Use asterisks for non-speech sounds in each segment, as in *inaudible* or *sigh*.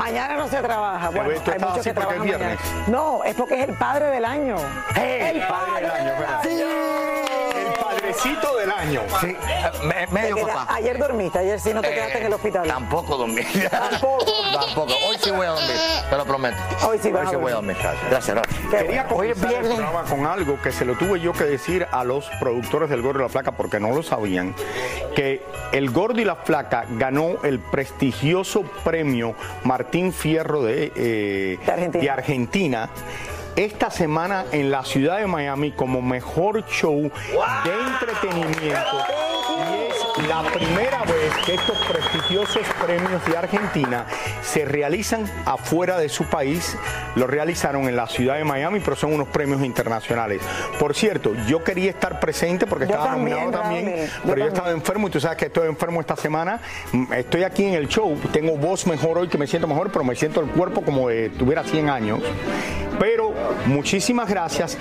Mañana no se trabaja. Bueno, tú hay muchos así que porque es trabajan viernes. mañana. No, es porque es el padre del año. El padre del año, ¿verdad? Sí. El padrecito del año. Sí, me- medio Mira, papá. ayer dormiste, ayer sí no te quedaste en el hospital. Tampoco dormí. *laughs* Tampoco. Tampoco. Hoy sí voy a dormir, te lo prometo. Hoy sí vas a voy a dormir. Gracias, gracias. Quería. Hoy comenzar el programa con algo que se lo tuve yo que decir a los productores del Gordo y la Flaca porque no lo sabían, que el Gordo y la Flaca ganó el prestigioso premio Martín Fierro de, eh, De Argentina. de Argentina esta semana en la ciudad de Miami como mejor show de entretenimiento. Y es la primera vez que estos prestigiosos premios de Argentina se realizan afuera de su país. Lo realizaron en la ciudad de Miami, pero son unos premios internacionales. Por cierto, yo quería estar presente porque Yo estaba también, nominado también, yo pero yo estaba enfermo y tú sabes que estoy enfermo esta semana. Mm, Estoy aquí en el show, tengo voz mejor hoy que me siento mejor, pero me siento el cuerpo como de tuviera 100 años. Pero muchísimas gracias.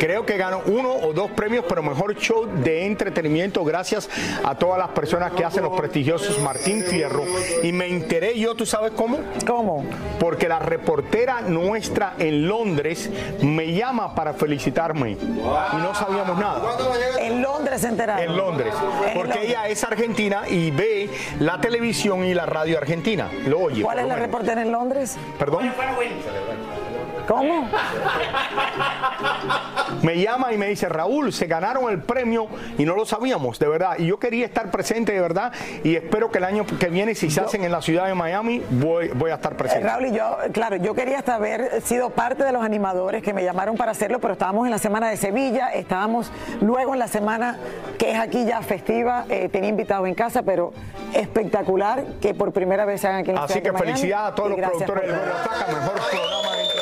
Creo que gano uno o dos premios, pero mejor show de entretenimiento gracias a todas las personas que hacen los prestigiosos Martín Fierro. Y me enteré yo, ¿tú sabes cómo? ¿Cómo? Porque la reportera nuestra en Londres me llama para felicitarme. Y no sabíamos nada. En Londres se enteraron. En Londres. En Porque Londres. ella es argentina y ve la televisión y la radio argentina. Lo oye. ¿Cuál es la menos. reportera en Londres? ¿Perdón? ¿Cómo? Me llama y me dice, Raúl, se ganaron el premio y no lo sabíamos, de verdad. Y yo quería estar presente, de verdad. Y espero que el año que viene, si se hacen en la ciudad de Miami, voy, voy a estar presente. Raúl y yo, claro, yo quería hasta haber sido parte de los animadores que me llamaron para hacerlo, pero estábamos en la semana de Sevilla, estábamos luego en la semana que es aquí ya festiva, eh, tenía invitado en casa, pero espectacular que por primera vez se hagan aquí en la Así ciudad que de Miami. felicidades a todos los productores del mejor programa de.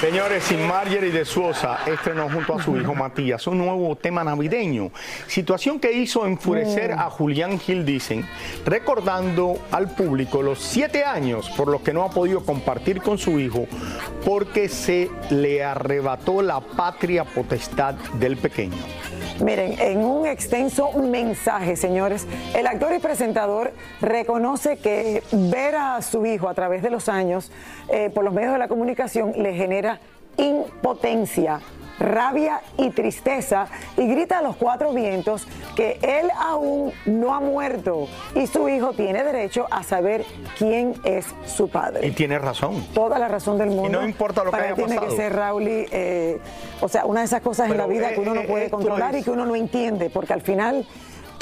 Señores, sin Marjorie de Suosa estrenó junto a su hijo Matías un nuevo tema navideño. Situación que hizo enfurecer a Julián Gil, dicen, recordando al público los siete años por los que no ha podido compartir con su hijo porque se le arrebató la patria potestad del pequeño. Miren, en un extenso mensaje, señores, el actor y presentador reconoce que ver a su hijo a través de los años eh, por los medios de la comunicación le genera impotencia, rabia y tristeza y grita a los cuatro vientos que él aún no ha muerto y su hijo tiene derecho a saber quién es su padre Y tiene razón. toda la razón del mundo. no importa lo que Para haya tiene pasado. que ser Raúl, y, eh, o sea, una de esas cosas en la vida eh, que uno no eh, puede esto controlar es- y que uno no entiende, porque al final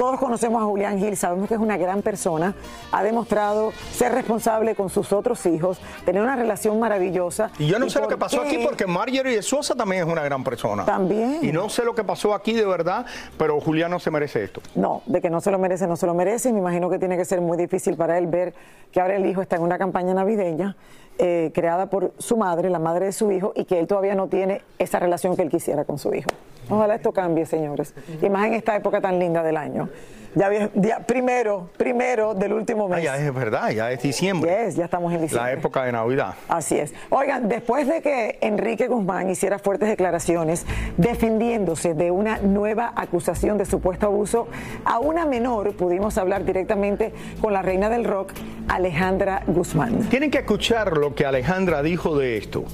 Todos conocemos a Julián Gil, sabemos que es una gran persona, ha demostrado ser responsable con sus otros hijos, tener una relación maravillosa. Y yo no sé lo que pasó qué- aquí porque Marjorie de Sosa también es una gran persona. También. Y no sé lo que pasó aquí de verdad, pero Julián no se merece esto. No, de que no se lo merece, no se lo merece. y Me imagino que tiene que ser muy difícil para él ver que ahora el hijo está en una campaña navideña eh, creada por su madre, la madre de su hijo, y que él todavía no tiene esa relación que él quisiera con su hijo. Ojalá esto cambie, señores. Y más en esta época tan linda del año. Ya, primero, primero del último Ah, mes. ya es verdad, ya es diciembre. Yes, ya estamos en diciembre. La época de Navidad. Así es. Oigan, después de que Enrique Guzmán hiciera fuertes declaraciones defendiéndose de una nueva acusación de supuesto abuso a una menor, pudimos hablar directamente con la reina del rock, Alejandra Guzmán. Tienen que escuchar lo que Alejandra dijo de esto.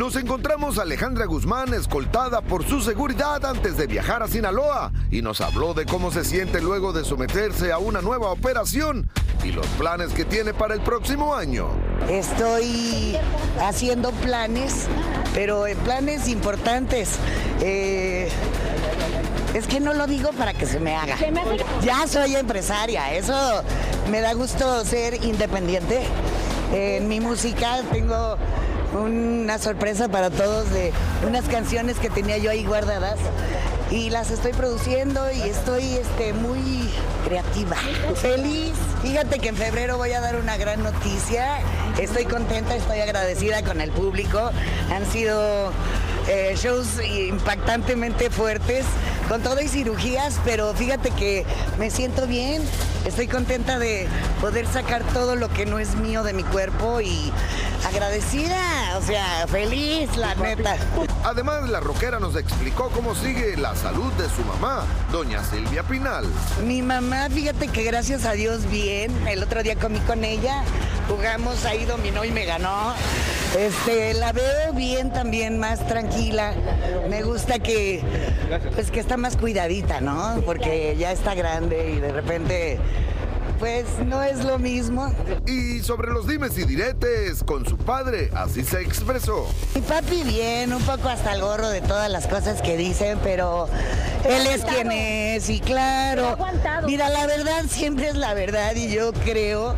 Nos encontramos a Alejandra Guzmán escoltada por su seguridad antes de viajar a Sinaloa y nos habló de cómo se siente luego de someterse a una nueva operación y los planes que tiene para el próximo año. Estoy haciendo planes, pero eh, planes importantes. Eh, es que no lo digo para que se me haga. Ya soy empresaria, eso me da gusto ser independiente. En mi música tengo una sorpresa para todos de unas canciones que tenía yo ahí guardadas y las estoy produciendo y estoy este, muy creativa. Feliz. Fíjate que en febrero voy a dar una gran noticia. Estoy contenta, estoy agradecida con el público. Han sido eh, shows impactantemente fuertes, con todo y cirugías, pero fíjate que me siento bien. Estoy contenta de poder sacar todo lo que no es mío de mi cuerpo y agradecida, o sea, feliz, la neta. Además, la rockera nos explicó cómo sigue la salud de su mamá, doña Silvia Pinal. Mi mamá, fíjate que gracias a Dios bien. El otro día comí con ella, jugamos ahí, dominó y me ganó. Este, la veo bien también, más tranquila. Me gusta que, pues que está más cuidadita, ¿no? Porque ya está grande y de repente, pues no es lo mismo. Y sobre los dimes y diretes con su padre, así se expresó. Mi papi bien, un poco hasta el gorro de todas las cosas que dicen, pero él es quien es y claro. Mira, la verdad siempre es la verdad y yo creo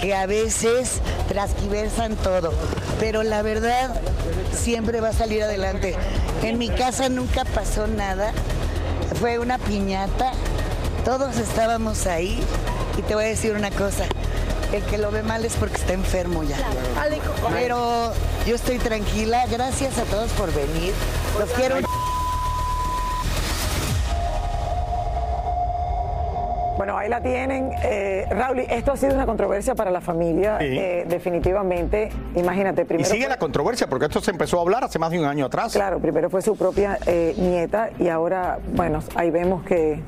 que a veces transquiversan todo, pero la verdad siempre va a salir adelante. En mi casa nunca pasó nada, fue una piñata, todos estábamos ahí y te voy a decir una cosa. El que lo ve mal es porque está enfermo ya. Pero yo estoy tranquila. Gracias a todos por venir. Los quiero. Bueno, ahí la tienen. Eh, Raúl, esto ha sido una controversia para la familia, Sí. eh, definitivamente. Imagínate, Y primero. sigue fue- la controversia porque esto se empezó a hablar hace más de un año atrás. Claro, primero fue su propia eh, nieta y ahora, bueno, ahí vemos que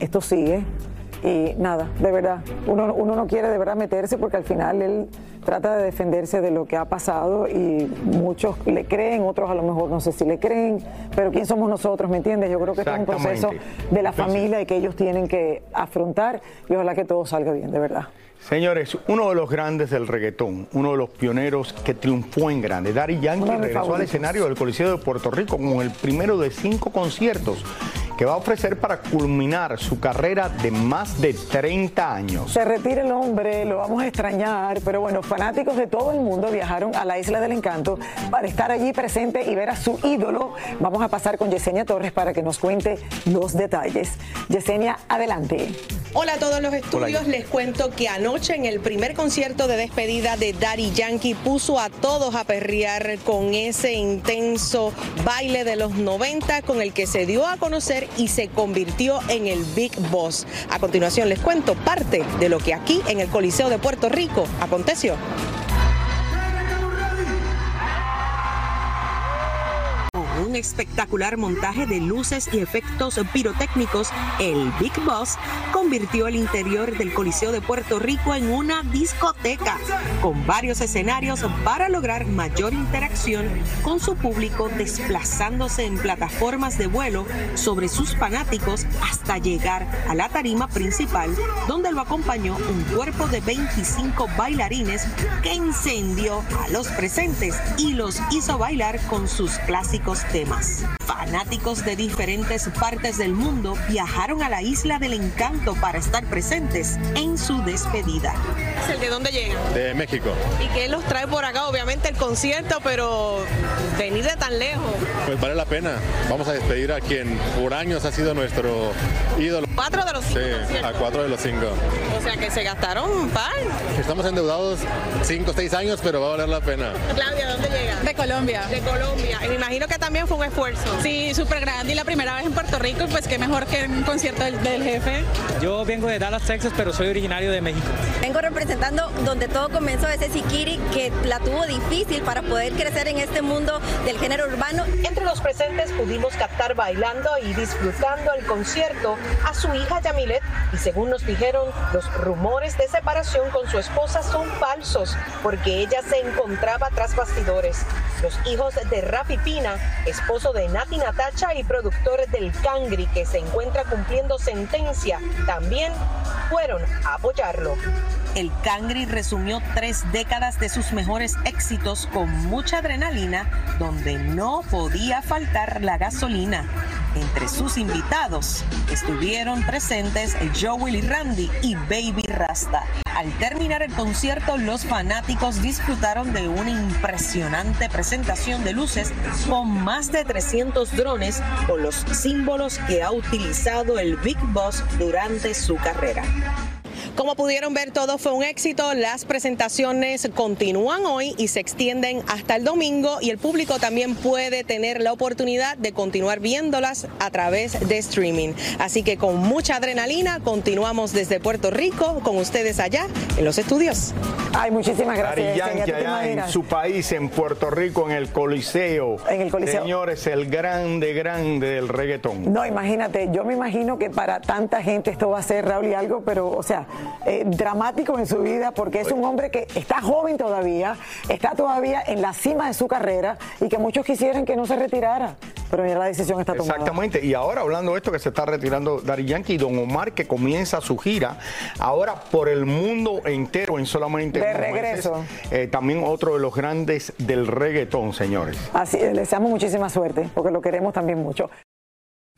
esto sigue. Y nada, de verdad, uno, uno no quiere de verdad meterse porque al final él trata de defenderse de lo que ha pasado y muchos le creen, otros a lo mejor no sé si le creen, pero ¿quién somos nosotros? ¿Me entiendes? Yo creo que esto es un proceso de la familia y que ellos tienen que afrontar y ojalá que todo salga bien, de verdad. Señores, uno de los grandes del reggaetón, uno de los pioneros que triunfó en grande, Daddy Yankee regresó al escenario del Coliseo de Puerto Rico con el primero de cinco conciertos que va a ofrecer para culminar su carrera de más de 30 años. Se retira el hombre, lo vamos a extrañar, pero bueno, fanáticos de todo el mundo viajaron a la Isla del Encanto para estar allí presente y ver a su ídolo. Vamos a pasar con Yesenia Torres para que nos cuente los detalles. Yesenia, adelante. Hola a todos los estudios, les cuento que anoche en el primer concierto de despedida de Daddy Yankee puso a todos a perrear con ese intenso baile de los 90 con el que se dio a conocer y se convirtió en el Big Boss. A continuación les cuento parte de lo que aquí en el Coliseo de Puerto Rico aconteció. Espectacular montaje de luces y efectos pirotécnicos, el Big Boss convirtió el interior del Coliseo de Puerto Rico en una discoteca, con varios escenarios para lograr mayor interacción con su público, desplazándose en plataformas de vuelo sobre sus fanáticos hasta llegar a la tarima principal, donde lo acompañó un cuerpo de 25 bailarines que encendió a los presentes y los hizo bailar con sus clásicos temas. Además, fanáticos de diferentes partes del mundo viajaron a la isla del encanto para estar presentes en su despedida. ¿De dónde llegan? De México. ¿Y qué los trae por acá? Obviamente el concierto, pero venir de tan lejos. Pues vale la pena. Vamos a despedir a quien por años ha sido nuestro ídolo. ¿Cuatro de los cinco? Sí, a cuatro de los cinco. O sea que se gastaron un par. Estamos endeudados cinco o seis años, pero va a valer la pena. Claudia, ¿dónde llega? De Colombia. De Colombia. Y me imagino que también fue un esfuerzo. Sí, súper grande y la primera vez en Puerto Rico, y pues qué mejor que un concierto del, del jefe. Yo vengo de Dallas, Texas, pero soy originario de México. Vengo representando donde todo comenzó ese Sikiri que la tuvo difícil para poder crecer en este mundo del género urbano. Entre los presentes pudimos captar bailando y disfrutando el concierto a su hija Yamilet y según nos dijeron, los rumores de separación con su esposa son falsos porque ella se encontraba tras bastidores. Los hijos de Rafi Pina, esposo de Nati Natacha y productor del Cangri que se encuentra cumpliendo sentencia, también fueron a apoyarlo. El Cangri resumió tres décadas de sus mejores éxitos con mucha adrenalina, donde no podía faltar la gasolina. Entre sus invitados estuvieron presentes Joel y Randy y Baby Rasta. Al terminar el concierto, los fanáticos disfrutaron de una impresionante presentación de luces con más de 300 drones con los símbolos que ha utilizado el Big Boss durante su carrera. Como pudieron ver, todo fue un éxito. Las presentaciones continúan hoy y se extienden hasta el domingo y el público también puede tener la oportunidad de continuar viéndolas a través de streaming. Así que con mucha adrenalina continuamos desde Puerto Rico con ustedes allá en los estudios. Ay, muchísimas gracias. Yankee ¿Ya tú te allá en su país, en Puerto Rico, en el Coliseo. En el Coliseo. Señores, el grande, grande del reggaetón. No, imagínate, yo me imagino que para tanta gente esto va a ser, Raúl, y algo, pero, o sea, eh, dramático en su vida, porque es un hombre que está joven todavía, está todavía en la cima de su carrera y que muchos quisieran que no se retirara, pero ya la decisión está tomada. Exactamente, y ahora hablando de esto que se está retirando Dari Yankee y Don Omar que comienza su gira ahora por el mundo entero en solamente De regreso. meses. Eh, también otro de los grandes del reggaetón, señores. Así, le deseamos muchísima suerte, porque lo queremos también mucho.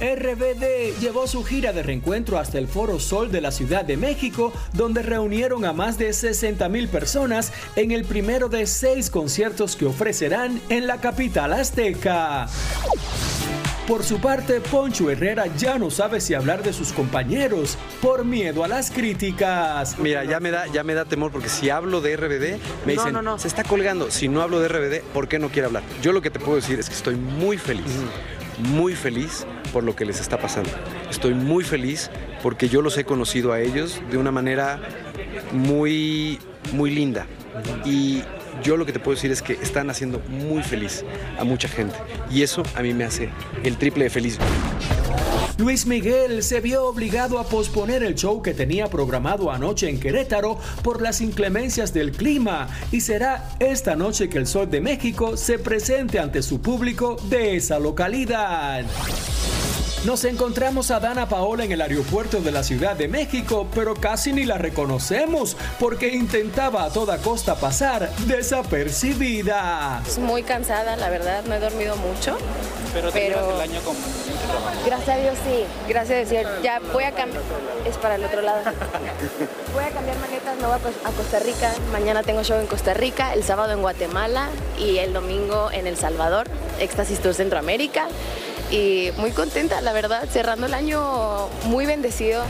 RBD llevó su gira de reencuentro hasta el Foro Sol de la Ciudad de México, donde reunieron a más de 60 mil personas en el primero de seis conciertos que ofrecerán en la capital azteca. Por su parte, Poncho Herrera ya no sabe si hablar de sus compañeros por miedo a las críticas. Mira, ya me da, ya me da temor porque si hablo de RBD, me No, dicen, no, no. se está colgando. Si no hablo de RBD, ¿por qué no quiere hablar? Yo lo que te puedo decir es que estoy muy feliz, muy feliz por lo que les está pasando. Estoy muy feliz porque yo los he conocido a ellos de una manera muy, muy linda. Y yo lo que te puedo decir es que están haciendo muy feliz a mucha gente. Y eso a mí me hace el triple de feliz. Luis Miguel se vio obligado a posponer el show que tenía programado anoche en Querétaro por las inclemencias del clima y será esta noche que el Sol de México se presente ante su público de esa localidad. Nos encontramos a Dana Paola en el aeropuerto de la Ciudad de México, pero casi ni la reconocemos porque intentaba a toda costa pasar desapercibida. Muy cansada, la verdad, no he dormido mucho. Pero, Pero- el año trabajo. Gracias a Dios sí, gracias a Dios. Ya voy a cambiar, es para el otro lado. *laughs* Voy a cambiar maletas, me voy a Cos- a Costa Rica. Mañana tengo show en Costa Rica, el sábado en Guatemala y el domingo en El Salvador, Éxtasis Tour Centroamérica. Y muy contenta, la verdad, cerrando el año muy bendecido.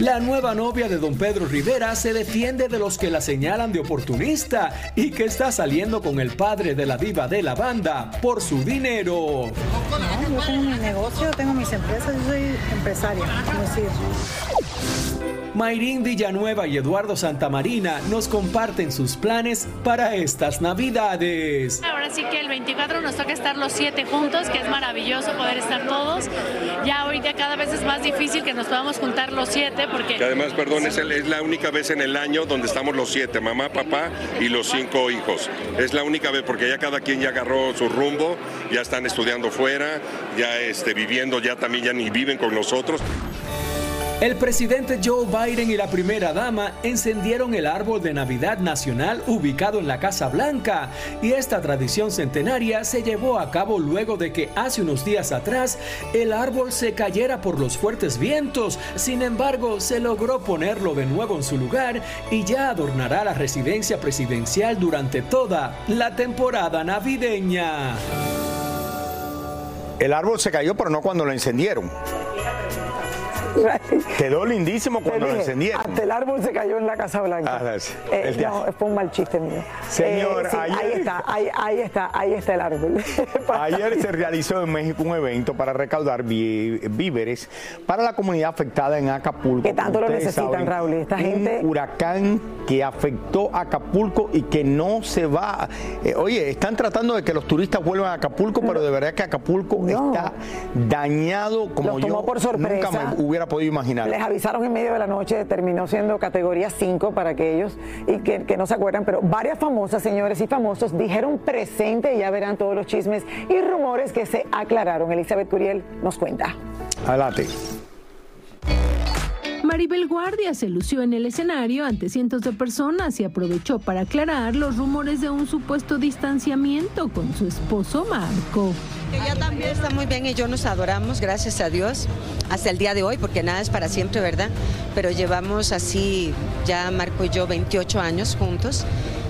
La nueva novia de don Pedro Rivera se defiende de los que la señalan de oportunista y que está saliendo con el padre de la diva de la banda por su dinero. yo tengo mi negocio, tengo mis empresas, yo soy empresaria, como decir. Mayrín Villanueva y Eduardo Santamarina nos comparten sus planes para estas navidades. Ahora sí que el 24 nos toca estar los siete juntos, que es maravilloso poder estar todos. Ya ahorita cada vez es más difícil que nos podamos juntar los siete porque... Que además, perdón, es, el- es la única vez en el año donde estamos los siete, mamá, papá y los cinco hijos. Es la única vez porque ya cada quien ya agarró su rumbo, ya están estudiando fuera, ya este, viviendo, ya también ya ni viven con nosotros. El presidente Joe Biden y la primera dama encendieron el árbol de Navidad nacional ubicado en la Casa Blanca y esta tradición centenaria se llevó a cabo luego de que hace unos días atrás el árbol se cayera por los fuertes vientos. Sin embargo, se logró ponerlo de nuevo en su lugar y ya adornará la residencia presidencial durante toda la temporada navideña. El árbol se cayó, pero no cuando lo encendieron. *laughs* Quedó lindísimo cuando lo encendieron. Hasta el árbol se cayó en la Casa Blanca. Ah, sí. Eh, no, fue un mal chiste mío. Señor, Eh, sí, ayer- ahí está, ahí, ahí está, ahí está el árbol. *laughs* Ayer se realizó en México un evento para recaudar víveres para la comunidad afectada en Acapulco. Que tanto lo necesitan, saben, Raúl, esta un gente- huracán que afectó a Acapulco y que no se va. Eh, oye, están tratando de que los turistas vuelvan a Acapulco, pero de verdad que Acapulco está dañado como Los tomó yo por sorpresa. nunca me hubiera podido imaginar. Les avisaron en medio de la noche, terminó siendo categoría 5 para aquellos y que, que no se acuerdan, pero varias famosas, señores y famosos, dijeron presente y ya verán todos los chismes y rumores que se aclararon. Elizabeth Curiel nos cuenta. Adelante. Maribel Guardia se lució en el escenario ante cientos de personas y aprovechó para aclarar los rumores de un supuesto distanciamiento con su esposo Marco. Ella también está muy bien y yo nos adoramos, gracias a Dios, hasta el día de hoy, porque nada es para siempre, ¿verdad? Pero llevamos así ya Marco y yo 28 años juntos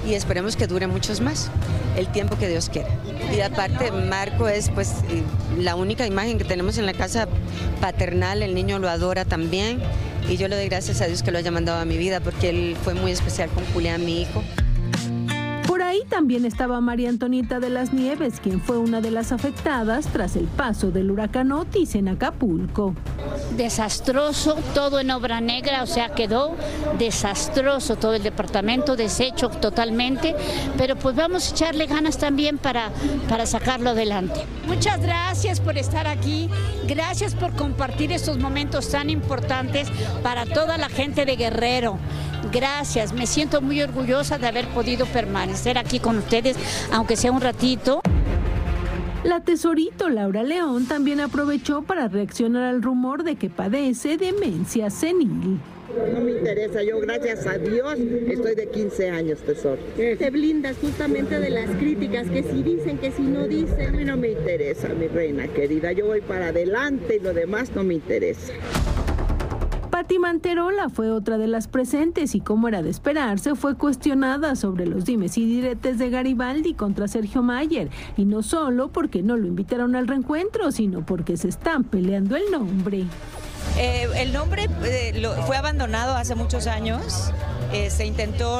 y esperemos que dure muchos más, el tiempo que Dios quiera. Y aparte, Marco es pues eh, la única imagen que tenemos en la casa paternal, el niño lo adora también y yo le doy gracias a Dios que lo haya mandado a mi vida porque él fue muy especial con Julián, mi hijo. También estaba María Antonita de las Nieves, quien fue una de las afectadas tras el paso del huracán Otis en Acapulco. desastroso, todo en obra negra, o sea, quedó desastroso todo el departamento, deshecho totalmente, pero pues vamos a echarle ganas también para, para sacarlo adelante. Muchas gracias por estar aquí, gracias por compartir estos momentos tan importantes para toda la gente de Guerrero. Gracias, me siento muy orgullosa de haber podido permanecer aquí con ustedes, aunque sea un ratito. La tesorito Laura León también aprovechó para reaccionar al rumor de que padece demencia senil. No me interesa, yo gracias a Dios estoy de 15 años, tesoro. Te blindas justamente de las críticas, que si dicen, que si no A dicen. mí no me interesa, mi reina querida, yo voy para adelante y lo demás no me interesa. Patti Manterola fue otra de las presentes y como era de esperarse fue cuestionada sobre los dimes y diretes de Garibaldi contra Sergio Mayer y no solo porque no lo invitaron al reencuentro sino porque se están peleando el nombre. Eh, el nombre eh, fue abandonado hace muchos años. Eh, se intentó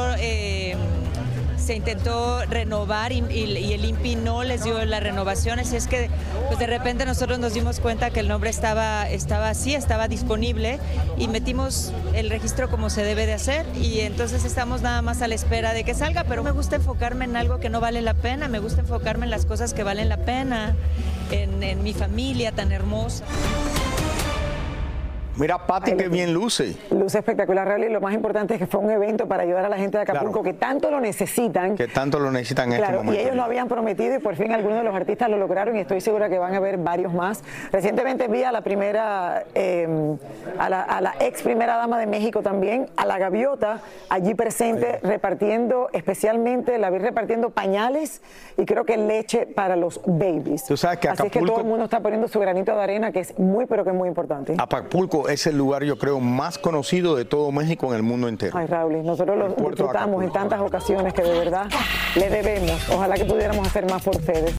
se intentó renovar y, y- y el INPI no les dio la renovación, así es que pues de repente nosotros nos dimos cuenta que el nombre estaba, estaba así, estaba disponible y metimos el registro como se debe de hacer y entonces estamos nada más a la espera de que salga, pero me gusta enfocarme en algo que no vale la pena, me gusta enfocarme en las cosas que valen la pena, en, en mi familia tan hermosa. Mira, Pati, qué bien luce. Luce espectacular, Raúl, y lo más importante es que fue un evento para ayudar a la gente de Acapulco que tanto lo necesitan. Que tanto lo necesitan en Claro, este momento. y ellos lo habían prometido y por fin algunos de los artistas lo lograron y estoy segura que van a haber varios más. Recientemente vi a la primera, eh, a, la, a la ex primera dama de México también, a la gaviota allí presente repartiendo, especialmente la vi repartiendo pañales y creo que leche para los babies. Tú sabes que Así es que Acapulco- todo el mundo está poniendo su granito de arena que es muy pero que es muy importante. Acapulco es el lugar, yo creo, más conocido de todo México en el mundo entero. Ay, Raúl, nosotros lo disfrutamos en tantas ocasiones que de verdad le debemos. Ojalá que pudiéramos hacer más por ustedes.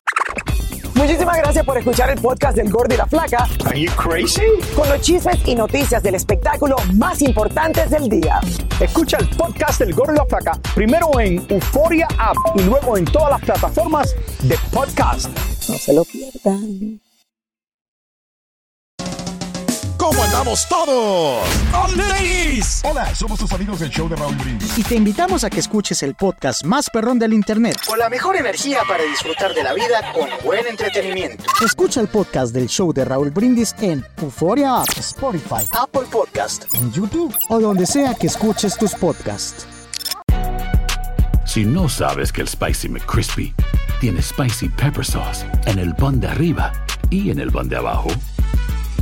Muchísimas gracias por escuchar el podcast del Gordo y la Flaca. Are you crazy? Con los chismes y noticias del espectáculo más importantes del día. Escucha el podcast del Gordo y la Flaca primero en Euforia App y luego en todas las plataformas de podcast. No se lo pierdan. ¿Cómo andamos todos? ladies! Hola, somos tus amigos del show de Raúl Brindis. Y te invitamos a que escuches el podcast más perrón del internet. Con la mejor energía para disfrutar de la vida con buen entretenimiento. Escucha el podcast del show de Raúl Brindis en Euforia App, Spotify, Apple Podcast. en YouTube o donde sea que escuches tus podcasts. Si no sabes que el Spicy McCrispy tiene Spicy Pepper Sauce en el pan de arriba y en el pan de abajo,